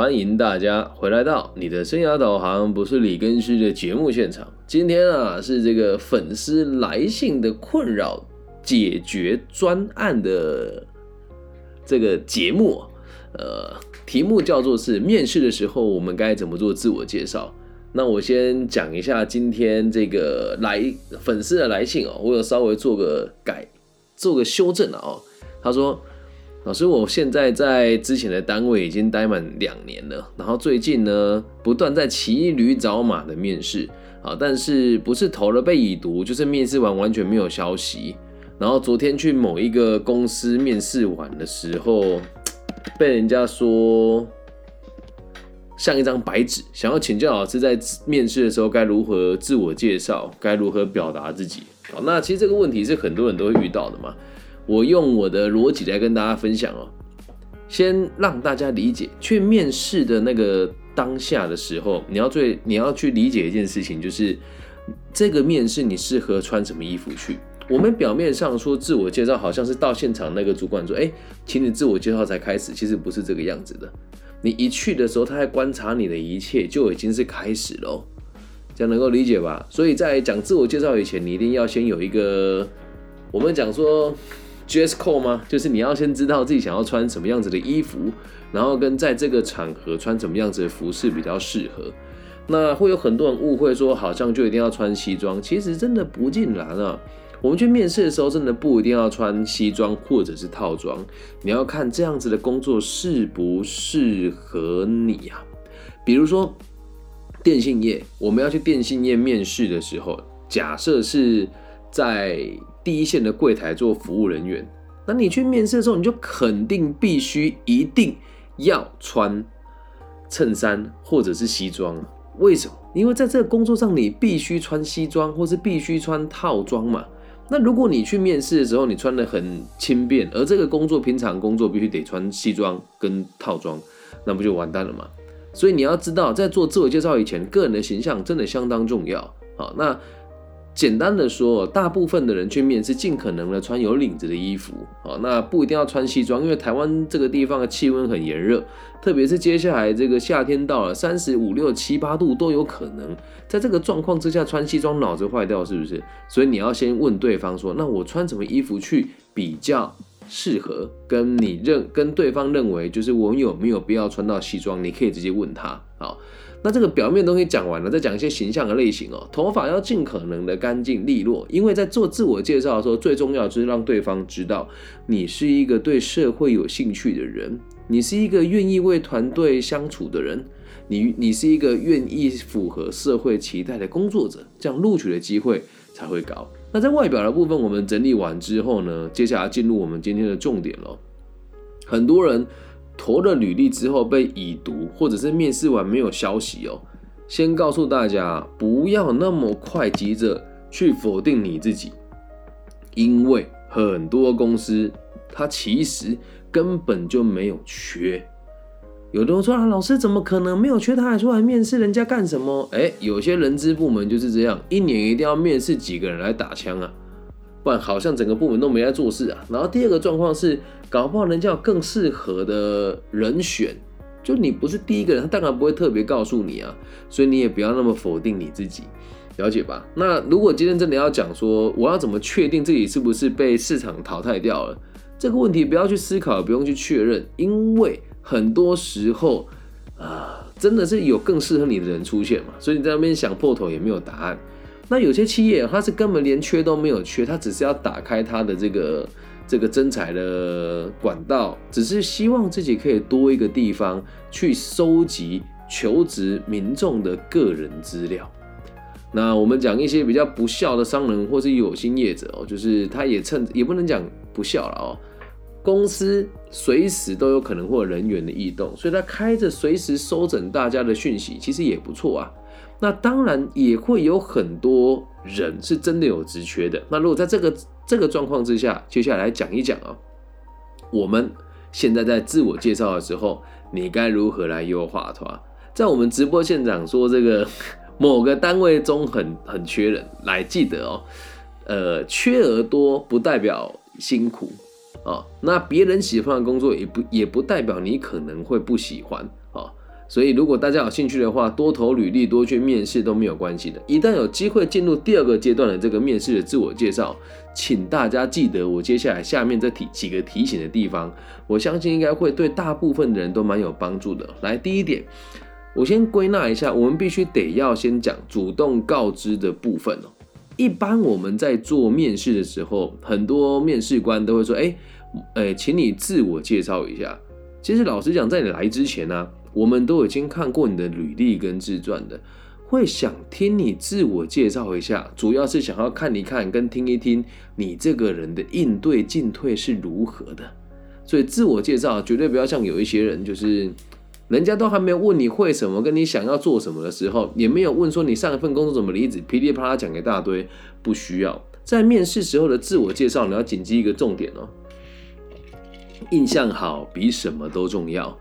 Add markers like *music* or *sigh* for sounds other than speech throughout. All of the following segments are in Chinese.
欢迎大家回来到你的生涯导航不是李根旭的节目现场。今天啊是这个粉丝来信的困扰解决专案的这个节目，呃，题目叫做是面试的时候我们该怎么做自我介绍。那我先讲一下今天这个来粉丝的来信哦，我有稍微做个改，做个修正了哦。他说。老师，我现在在之前的单位已经待满两年了，然后最近呢不断在骑驴找马的面试啊，但是不是投了被已读，就是面试完完全没有消息。然后昨天去某一个公司面试完的时候，被人家说像一张白纸，想要请教老师在面试的时候该如何自我介绍，该如何表达自己。好，那其实这个问题是很多人都会遇到的嘛。我用我的逻辑来跟大家分享哦，先让大家理解，去面试的那个当下的时候，你要最你要去理解一件事情，就是这个面试你适合穿什么衣服去。我们表面上说自我介绍，好像是到现场那个主管说，哎，请你自我介绍才开始，其实不是这个样子的。你一去的时候，他在观察你的一切，就已经是开始喽。这样能够理解吧？所以在讲自我介绍以前，你一定要先有一个，我们讲说。Dress code 吗？就是你要先知道自己想要穿什么样子的衣服，然后跟在这个场合穿什么样子的服饰比较适合。那会有很多人误会说，好像就一定要穿西装，其实真的不尽然啊。我们去面试的时候，真的不一定要穿西装或者是套装，你要看这样子的工作适不适合你啊。比如说电信业，我们要去电信业面试的时候，假设是在第一线的柜台做服务人员，那你去面试的时候，你就肯定必须一定要穿衬衫或者是西装。为什么？因为在这个工作上，你必须穿西装，或是必须穿套装嘛。那如果你去面试的时候，你穿的很轻便，而这个工作平常工作必须得穿西装跟套装，那不就完蛋了吗？所以你要知道，在做自我介绍以前，个人的形象真的相当重要。好，那。简单的说，大部分的人去面试，尽可能的穿有领子的衣服，哦，那不一定要穿西装，因为台湾这个地方的气温很炎热，特别是接下来这个夏天到了，三十五六七八度都有可能。在这个状况之下穿西装，脑子坏掉是不是？所以你要先问对方说，那我穿什么衣服去比较适合？跟你认跟对方认为，就是我有没有必要穿到西装？你可以直接问他，好。那这个表面东西讲完了，再讲一些形象的类型哦。头发要尽可能的干净利落，因为在做自我介绍的时候，最重要就是让对方知道你是一个对社会有兴趣的人，你是一个愿意为团队相处的人，你你是一个愿意符合社会期待的工作者，这样录取的机会才会高。那在外表的部分，我们整理完之后呢，接下来进入我们今天的重点喽。很多人。投了履历之后被已读，或者是面试完没有消息哦。先告诉大家，不要那么快急着去否定你自己，因为很多公司它其实根本就没有缺。有的人说啊，老师怎么可能没有缺？他还出来面试人家干什么？哎，有些人资部门就是这样，一年一定要面试几个人来打枪啊。不然好像整个部门都没在做事啊。然后第二个状况是，搞不好人家有更适合的人选，就你不是第一个人，他当然不会特别告诉你啊。所以你也不要那么否定你自己，了解吧？那如果今天真的要讲说，我要怎么确定自己是不是被市场淘汰掉了？这个问题不要去思考，不用去确认，因为很多时候啊，真的是有更适合你的人出现嘛。所以你在那边想破头也没有答案。那有些企业，它是根本连缺都没有缺，它只是要打开它的这个这个增财的管道，只是希望自己可以多一个地方去收集求职民众的个人资料。那我们讲一些比较不孝的商人或是有心业者哦，就是他也趁也不能讲不孝了哦，公司随时都有可能会人员的异动，所以他开着随时收整大家的讯息，其实也不错啊。那当然也会有很多人是真的有职缺的。那如果在这个这个状况之下，接下来讲一讲啊，我们现在在自我介绍的时候，你该如何来优化它？在我们直播现场说这个 *laughs* 某个单位中很很缺人，来记得哦，呃，缺额多不代表辛苦啊。那别人喜欢的工作也不也不代表你可能会不喜欢。所以如果大家有兴趣的话，多投履历，多去面试都没有关系的。一旦有机会进入第二个阶段的这个面试的自我介绍，请大家记得我接下来下面这提几个提醒的地方，我相信应该会对大部分的人都蛮有帮助的。来，第一点，我先归纳一下，我们必须得要先讲主动告知的部分哦。一般我们在做面试的时候，很多面试官都会说：“哎，哎，请你自我介绍一下。”其实老实讲，在你来之前呢。我们都已经看过你的履历跟自传的，会想听你自我介绍一下，主要是想要看一看跟听一听你这个人的应对进退是如何的。所以自我介绍绝对不要像有一些人，就是人家都还没有问你会什么，跟你想要做什么的时候，也没有问说你上一份工作怎么离职，噼里啪啦讲一大堆，不需要。在面试时候的自我介绍，你要谨记一个重点哦，印象好比什么都重要。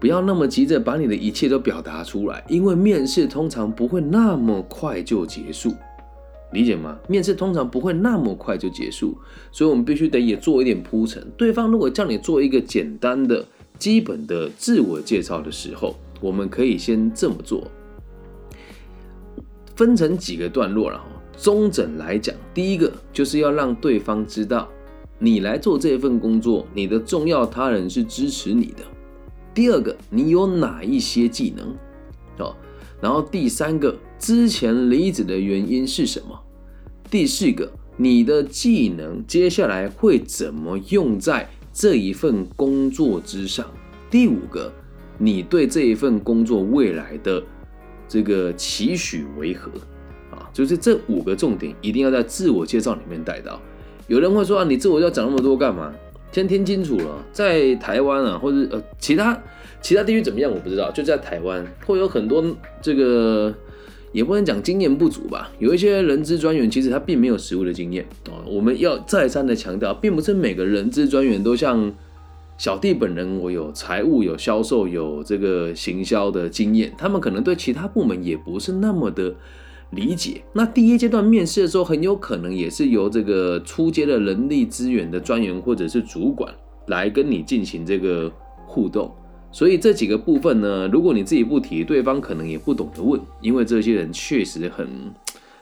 不要那么急着把你的一切都表达出来，因为面试通常不会那么快就结束，理解吗？面试通常不会那么快就结束，所以我们必须得也做一点铺陈。对方如果叫你做一个简单的、基本的自我介绍的时候，我们可以先这么做，分成几个段落了哈。中整来讲，第一个就是要让对方知道你来做这份工作，你的重要他人是支持你的。第二个，你有哪一些技能？哦，然后第三个，之前离职的原因是什么？第四个，你的技能接下来会怎么用在这一份工作之上？第五个，你对这一份工作未来的这个期许为何？啊，就是这五个重点一定要在自我介绍里面带到。有人会说啊，你自我要讲那么多干嘛？先听清楚了，在台湾啊，或者呃其他其他地区怎么样，我不知道。就在台湾，会有很多这个，也不能讲经验不足吧。有一些人资专员，其实他并没有实务的经验啊。我们要再三的强调，并不是每个人资专员都像小弟本人，我有财务、有销售、有这个行销的经验，他们可能对其他部门也不是那么的。理解，那第一阶段面试的时候，很有可能也是由这个出阶的人力资源的专员或者是主管来跟你进行这个互动，所以这几个部分呢，如果你自己不提，对方可能也不懂得问，因为这些人确实很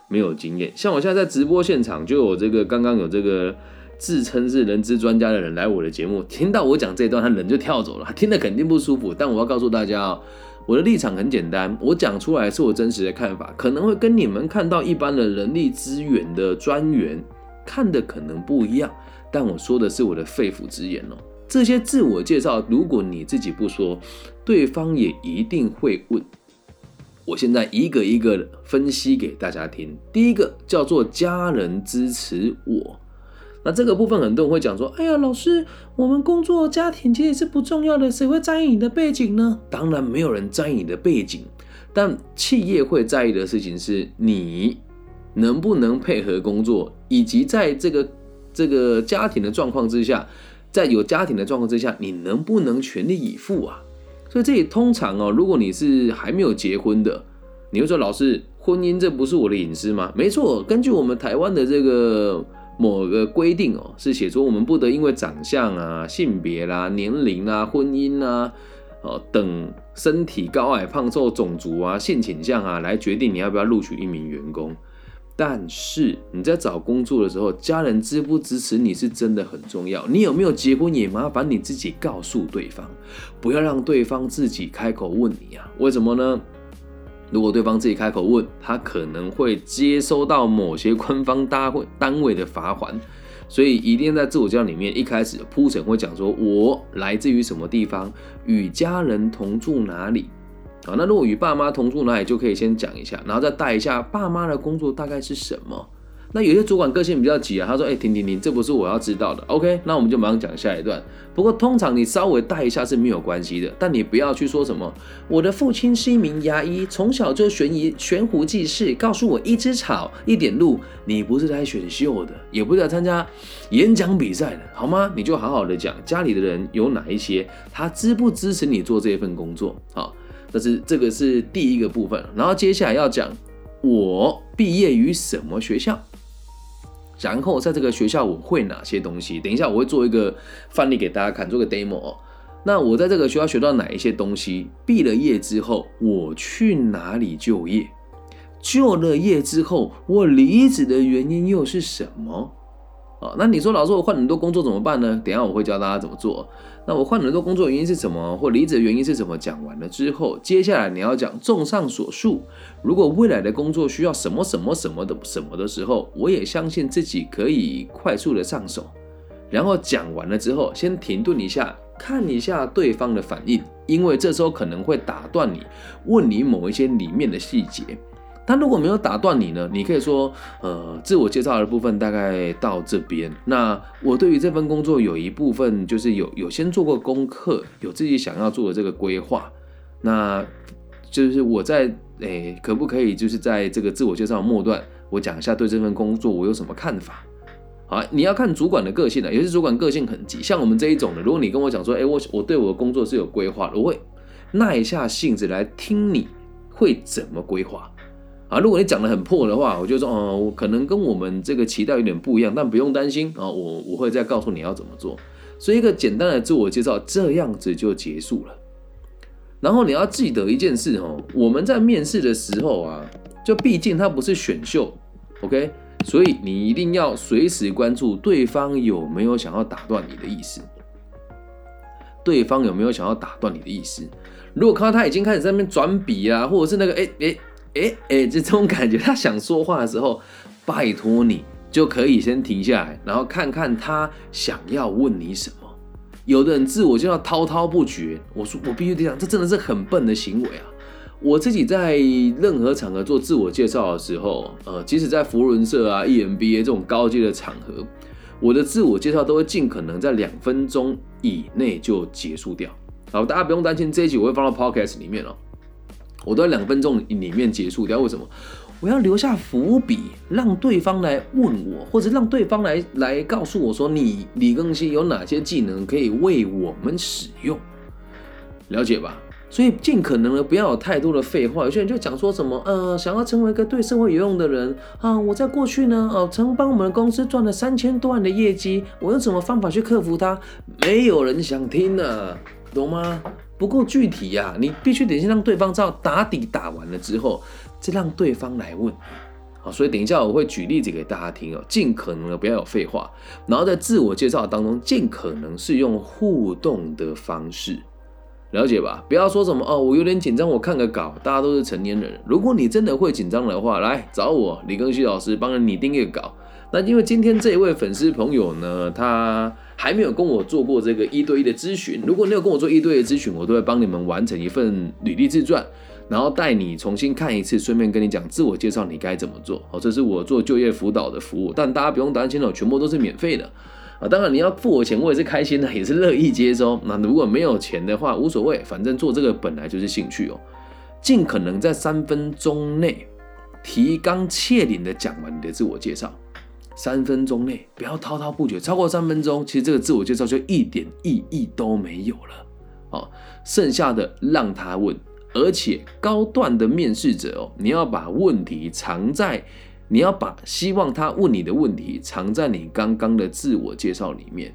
没有经验。像我现在在直播现场，就有这个刚刚有这个自称是人资专家的人来我的节目，听到我讲这段，他人就跳走了，听得肯定不舒服。但我要告诉大家啊。我的立场很简单，我讲出来是我真实的看法，可能会跟你们看到一般的人力资源的专员看的可能不一样，但我说的是我的肺腑之言哦。这些自我介绍，如果你自己不说，对方也一定会问。我现在一个一个分析给大家听。第一个叫做家人支持我。那这个部分很多人会讲说：“哎呀，老师，我们工作家庭其实是不重要的，谁会在意你的背景呢？”当然没有人在意你的背景，但企业会在意的事情是你能不能配合工作，以及在这个这个家庭的状况之下，在有家庭的状况之下，你能不能全力以赴啊？所以这里通常哦，如果你是还没有结婚的，你会说：“老师，婚姻这不是我的隐私吗？”没错，根据我们台湾的这个。某个规定哦，是写出我们不得因为长相啊、性别啦、年龄啊、婚姻啊、哦等身体高矮胖瘦、种族啊、性倾向啊来决定你要不要录取一名员工。但是你在找工作的时候，家人支不支持你是真的很重要。你有没有结婚也麻烦你自己告诉对方，不要让对方自己开口问你啊？为什么呢？如果对方自己开口问，他可能会接收到某些官方单位单位的罚款，所以一定在自我介绍里面一开始铺陈会讲说，我来自于什么地方，与家人同住哪里啊？那如果与爸妈同住哪里，就可以先讲一下，然后再带一下爸妈的工作大概是什么。那有些主管个性比较急啊，他说：“哎，停停停，这不是我要知道的。”OK，那我们就马上讲下一段。不过通常你稍微带一下是没有关系的，但你不要去说什么。我的父亲是一名牙医，从小就悬疑悬壶济世，告诉我一只草一点露。你不是来选秀的，也不是来参加演讲比赛的，好吗？你就好好的讲家里的人有哪一些，他支不支持你做这一份工作？好，这是这个是第一个部分。然后接下来要讲我毕业于什么学校。然后在这个学校我会哪些东西？等一下我会做一个范例给大家看，做个 demo 哦。那我在这个学校学到哪一些东西？毕了业之后，我去哪里就业？就了业之后，我离职的原因又是什么？啊，那你说老师，我换很多工作怎么办呢？等下我会教大家怎么做。那我换很多工作原因是什么？或离职原因是什么？讲完了之后，接下来你要讲综上所述，如果未来的工作需要什么什么什么的什么的时候，我也相信自己可以快速的上手。然后讲完了之后，先停顿一下，看一下对方的反应，因为这时候可能会打断你，问你某一些里面的细节。他如果没有打断你呢？你可以说，呃，自我介绍的部分大概到这边。那我对于这份工作有一部分就是有有先做过功课，有自己想要做的这个规划。那就是我在诶，可不可以就是在这个自我介绍末段，我讲一下对这份工作我有什么看法？好，你要看主管的个性的，有些主管个性很急，像我们这一种的，如果你跟我讲说，哎，我我对我的工作是有规划的，我会耐下性子来听你会怎么规划。啊，如果你讲的很破的话，我就说哦，可能跟我们这个期待有点不一样，但不用担心啊，我我会再告诉你要怎么做。所以一个简单的自我介绍这样子就结束了。然后你要记得一件事哦，我们在面试的时候啊，就毕竟它不是选秀，OK，所以你一定要随时关注对方有没有想要打断你的意思，对方有没有想要打断你的意思。如果看到他已经开始在那边转笔啊，或者是那个哎哎。哎哎，这种感觉，他想说话的时候，拜托你就可以先停下来，然后看看他想要问你什么。有的人自我就要滔滔不绝，我说我必须得讲，这真的是很笨的行为啊！我自己在任何场合做自我介绍的时候，呃，即使在福伦社啊、EMBA 这种高阶的场合，我的自我介绍都会尽可能在两分钟以内就结束掉。好，大家不用担心，这一集我会放到 Podcast 里面哦。我都在两分钟里面结束掉，为什么？我要留下伏笔，让对方来问我，或者让对方来来告诉我说，你李更新有哪些技能可以为我们使用，了解吧？所以尽可能的不要有太多的废话。有些人就讲说什么，呃，想要成为一个对社会有用的人啊，我在过去呢，哦，曾帮我们公司赚了三千多万的业绩，我用什么方法去克服它？没有人想听呢，懂吗？不够具体呀，你必须得先让对方知道打底打完了之后，再让对方来问。好，所以等一下我会举例子给大家听哦，尽可能的不要有废话，然后在自我介绍当中尽可能是用互动的方式，了解吧？不要说什么哦，我有点紧张，我看个稿，大家都是成年人，如果你真的会紧张的话，来找我李庚希老师帮你定一个稿。那因为今天这一位粉丝朋友呢，他还没有跟我做过这个一对一的咨询。如果你有跟我做一对一的咨询，我都会帮你们完成一份履历自传，然后带你重新看一次，顺便跟你讲自我介绍你该怎么做。好，这是我做就业辅导的服务，但大家不用担心哦，全部都是免费的啊。当然你要付我钱，我也是开心的，也是乐意接收。那如果没有钱的话，无所谓，反正做这个本来就是兴趣哦。尽可能在三分钟内提纲挈领的讲完你的自我介绍。三分钟内不要滔滔不绝，超过三分钟，其实这个自我介绍就一点意义都没有了。哦，剩下的让他问，而且高段的面试者哦，你要把问题藏在，你要把希望他问你的问题藏在你刚刚的自我介绍里面。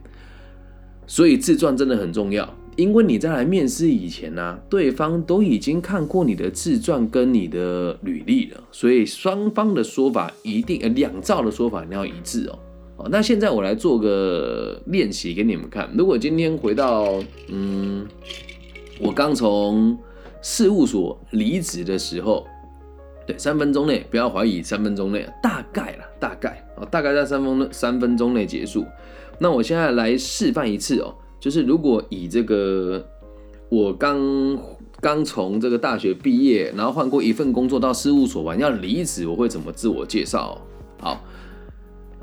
所以自传真的很重要。因为你在来面试以前呢，对方都已经看过你的自传跟你的履历了，所以双方的说法一定呃两造的说法你要一致哦。哦，那现在我来做个练习给你们看。如果今天回到嗯，我刚从事务所离职的时候，对，三分钟内不要怀疑，三分钟内大概了，大概哦，大概在三分三分钟内结束。那我现在来示范一次哦。就是如果以这个我刚刚从这个大学毕业，然后换过一份工作到事务所完要离职，我会怎么自我介绍？好，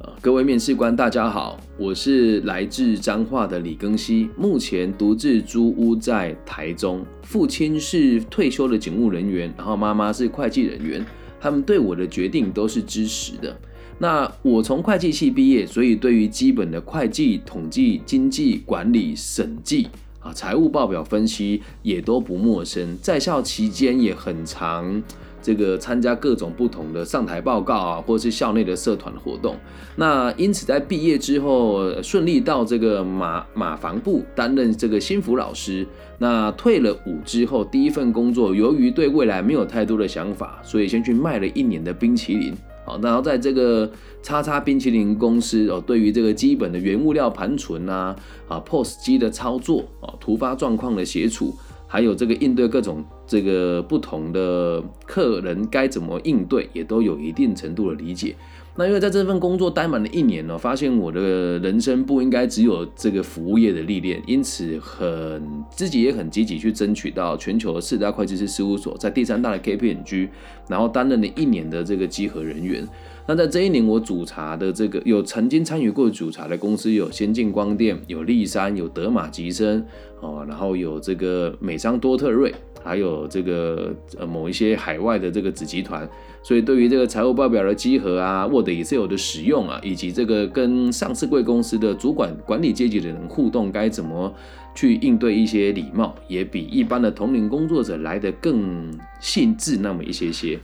呃，各位面试官大家好，我是来自彰化的李庚希，目前独自租屋在台中，父亲是退休的警务人员，然后妈妈是会计人员，他们对我的决定都是支持的。那我从会计系毕业，所以对于基本的会计、统计、经济管理、审计啊、财务报表分析也都不陌生。在校期间也很常这个参加各种不同的上台报告啊，或是校内的社团活动。那因此在毕业之后，顺利到这个马马房部担任这个新服老师。那退了伍之后，第一份工作，由于对未来没有太多的想法，所以先去卖了一年的冰淇淋。好，然后在这个叉叉冰淇淋公司哦，对于这个基本的原物料盘存啊，啊 POS 机的操作啊，突发状况的协助。还有这个应对各种这个不同的客人该怎么应对，也都有一定程度的理解。那因为在这份工作待满了一年呢，发现我的人生不应该只有这个服务业的历练，因此很自己也很积极去争取到全球四大会计师事务所在第三大的 K P N G，然后担任了一年的这个稽核人员。那在这一年，我主查的这个有曾经参与过主查的公司有先进光电、有立山、有德玛吉森哦，然后有这个美商多特瑞，还有这个呃某一些海外的这个子集团。所以对于这个财务报表的稽核啊，Word、Excel 的使用啊，以及这个跟上市贵公司的主管管理阶级的人互动，该怎么去应对一些礼貌，也比一般的同龄工作者来的更细致那么一些些。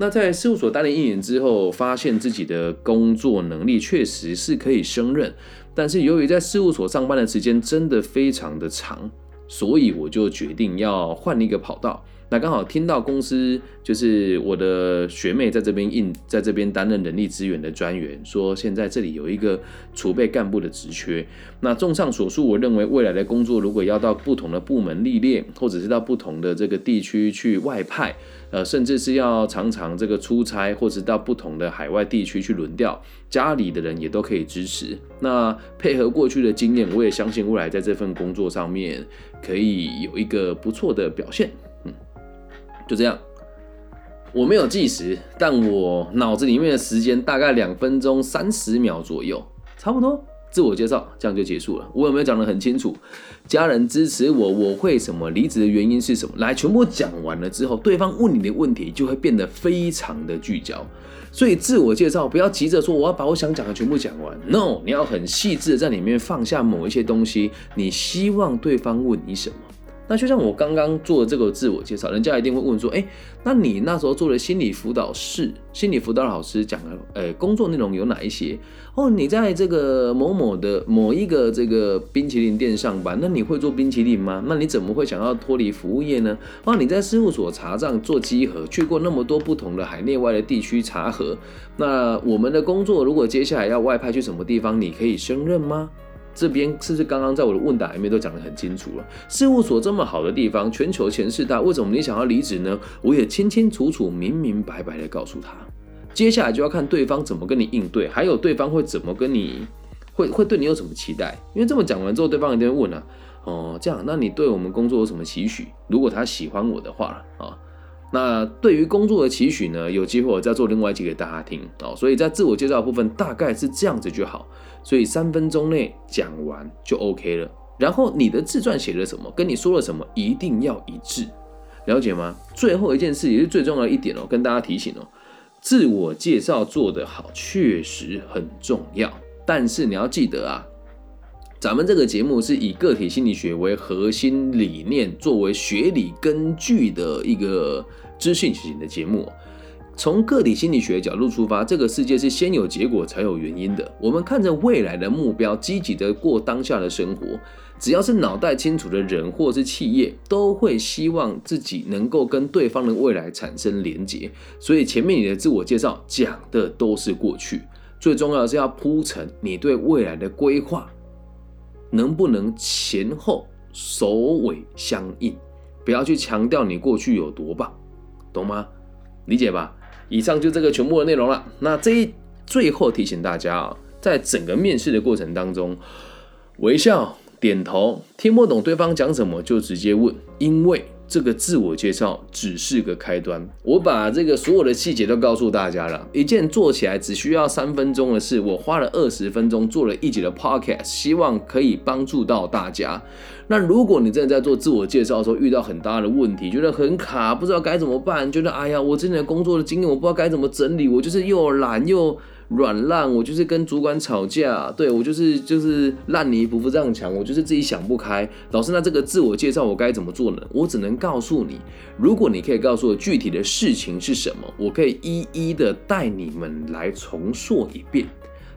那在事务所待了一年之后，发现自己的工作能力确实是可以胜任，但是由于在事务所上班的时间真的非常的长，所以我就决定要换一个跑道。那刚好听到公司就是我的学妹在这边应在这边担任人力资源的专员，说现在这里有一个储备干部的职缺。那综上所述，我认为未来的工作如果要到不同的部门历练，或者是到不同的这个地区去外派，呃，甚至是要常常这个出差，或者到不同的海外地区去轮调，家里的人也都可以支持。那配合过去的经验，我也相信未来在这份工作上面可以有一个不错的表现。就这样，我没有计时，但我脑子里面的时间大概两分钟三十秒左右，差不多。自我介绍这样就结束了。我有没有讲得很清楚？家人支持我，我会什么？离职的原因是什么？来，全部讲完了之后，对方问你的问题就会变得非常的聚焦。所以自我介绍不要急着说我要把我想讲的全部讲完，no，你要很细致的在里面放下某一些东西，你希望对方问你什么？那就像我刚刚做的这个自我介绍，人家一定会问说：“哎，那你那时候做的心理辅导室，心理辅导老师讲的，呃，工作内容有哪一些？哦，你在这个某某的某一个这个冰淇淋店上班，那你会做冰淇淋吗？那你怎么会想要脱离服务业呢？哦，你在事务所查账做稽核，去过那么多不同的海内外的地区查核，那我们的工作如果接下来要外派去什么地方，你可以胜任吗？”这边是不是刚刚在我的问答里面都讲得很清楚了？事务所这么好的地方，全球前四大，为什么你想要离职呢？我也清清楚楚、明明白白的告诉他。接下来就要看对方怎么跟你应对，还有对方会怎么跟你，会会对你有什么期待？因为这么讲完之后，对方一定会问啊，哦，这样，那你对我们工作有什么期许？如果他喜欢我的话啊。那对于工作的期许呢？有机会我再做另外一集给大家听哦。所以在自我介绍部分大概是这样子就好，所以三分钟内讲完就 OK 了。然后你的自传写了什么，跟你说了什么一定要一致，了解吗？最后一件事也是最重要的一点哦，跟大家提醒哦，自我介绍做得好确实很重要，但是你要记得啊。咱们这个节目是以个体心理学为核心理念，作为学理根据的一个资讯型的节目。从个体心理学角度出发，这个世界是先有结果才有原因的。我们看着未来的目标，积极的过当下的生活。只要是脑袋清楚的人或是企业，都会希望自己能够跟对方的未来产生连结。所以前面你的自我介绍讲的都是过去，最重要的是要铺成你对未来的规划。能不能前后首尾相应？不要去强调你过去有多棒，懂吗？理解吧？以上就这个全部的内容了。那这一最后提醒大家啊，在整个面试的过程当中，微笑、点头，听不懂对方讲什么就直接问，因为。这个自我介绍只是个开端，我把这个所有的细节都告诉大家了。一件做起来只需要三分钟的事，我花了二十分钟做了一集的 podcast，希望可以帮助到大家。那如果你真的在做自我介绍的时候遇到很大的问题，觉得很卡，不知道该怎么办，觉得哎呀，我之前的工作的经验我不知道该怎么整理，我就是又懒又软烂，我就是跟主管吵架，对我就是就是烂泥扶不上墙，我就是自己想不开。老师，那这个自我介绍我该怎么做呢？我只能告诉你，如果你可以告诉我具体的事情是什么，我可以一一的带你们来重塑一遍。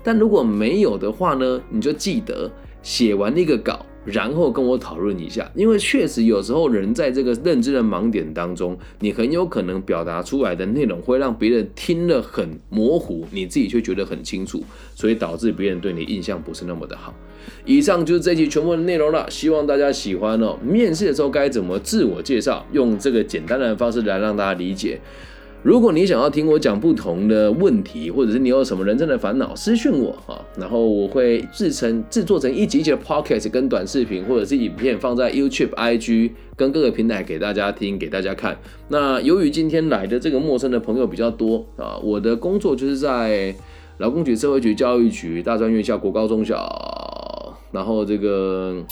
但如果没有的话呢，你就记得写完那个稿。然后跟我讨论一下，因为确实有时候人在这个认知的盲点当中，你很有可能表达出来的内容会让别人听了很模糊，你自己却觉得很清楚，所以导致别人对你印象不是那么的好。以上就是这期全部的内容了，希望大家喜欢哦。面试的时候该怎么自我介绍，用这个简单的方式来让大家理解。如果你想要听我讲不同的问题，或者是你有什么人生的烦恼，私讯我啊，然后我会制成制作成一集集的 podcast 跟短视频，或者是影片放在 YouTube、IG 跟各个平台给大家听，给大家看。那由于今天来的这个陌生的朋友比较多啊，我的工作就是在劳工局、社会局、教育局、大专院校、国高中小，然后这个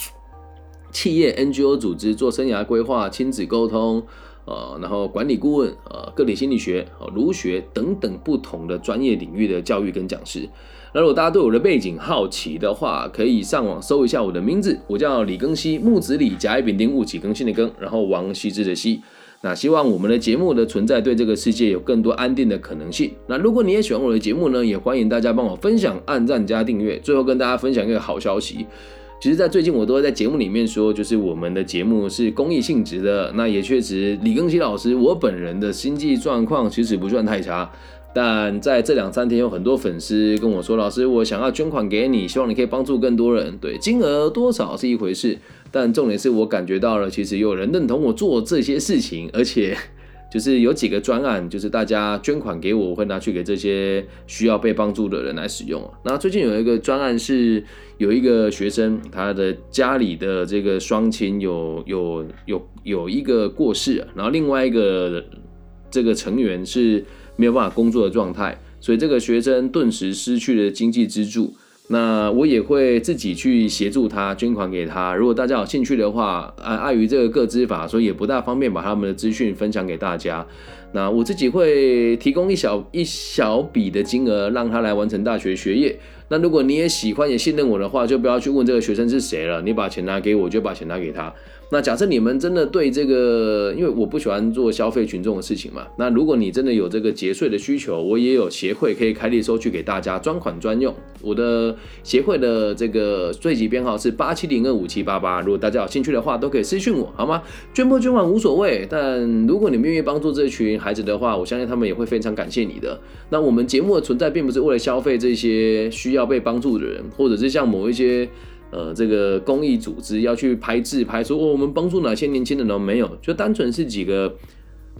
企业 NGO 组织做生涯规划、亲子沟通。呃，然后管理顾问，呃，个体心理学，呃，儒学等等不同的专业领域的教育跟讲师。那如果大家对我的背景好奇的话，可以上网搜一下我的名字，我叫李庚希，木子李，甲乙丙丁戊己庚辛的庚，然后王羲之的羲。那希望我们的节目的存在对这个世界有更多安定的可能性。那如果你也喜欢我的节目呢，也欢迎大家帮我分享、按赞加订阅。最后跟大家分享一个好消息。其实，在最近我都会在节目里面说，就是我们的节目是公益性质的。那也确实，李庚希老师我本人的经济状况其实不算太差，但在这两三天有很多粉丝跟我说，老师，我想要捐款给你，希望你可以帮助更多人。对，金额多少是一回事，但重点是我感觉到了，其实有人认同我做这些事情，而且。就是有几个专案，就是大家捐款给我，我会拿去给这些需要被帮助的人来使用。那最近有一个专案是有一个学生，他的家里的这个双亲有有有有一个过世，然后另外一个这个成员是没有办法工作的状态，所以这个学生顿时失去了经济支柱。那我也会自己去协助他捐款给他。如果大家有兴趣的话，啊，碍于这个个资法，所以也不大方便把他们的资讯分享给大家。那我自己会提供一小一小笔的金额，让他来完成大学学业。那如果你也喜欢也信任我的话，就不要去问这个学生是谁了，你把钱拿给我，就把钱拿给他。那假设你们真的对这个，因为我不喜欢做消费群众的事情嘛。那如果你真的有这个节税的需求，我也有协会可以开立收据给大家，专款专用。我的协会的这个税籍编号是八七零二五七八八。如果大家有兴趣的话，都可以私信我，好吗？捐不捐款无所谓，但如果你们愿意帮助这群孩子的话，我相信他们也会非常感谢你的。那我们节目的存在，并不是为了消费这些需要被帮助的人，或者是像某一些。呃，这个公益组织要去拍自拍，说我们帮助哪些年轻人呢？没有，就单纯是几个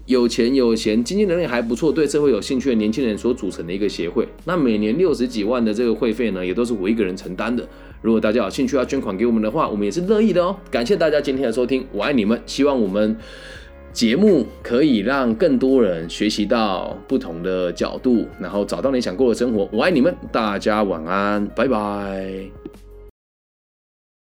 有钱有闲、经济能力还不错、对社会有兴趣的年轻人所组成的一个协会。那每年六十几万的这个会费呢，也都是我一个人承担的。如果大家有兴趣要捐款给我们的话，我们也是乐意的哦。感谢大家今天的收听，我爱你们。希望我们节目可以让更多人学习到不同的角度，然后找到你想过的生活。我爱你们，大家晚安，拜拜。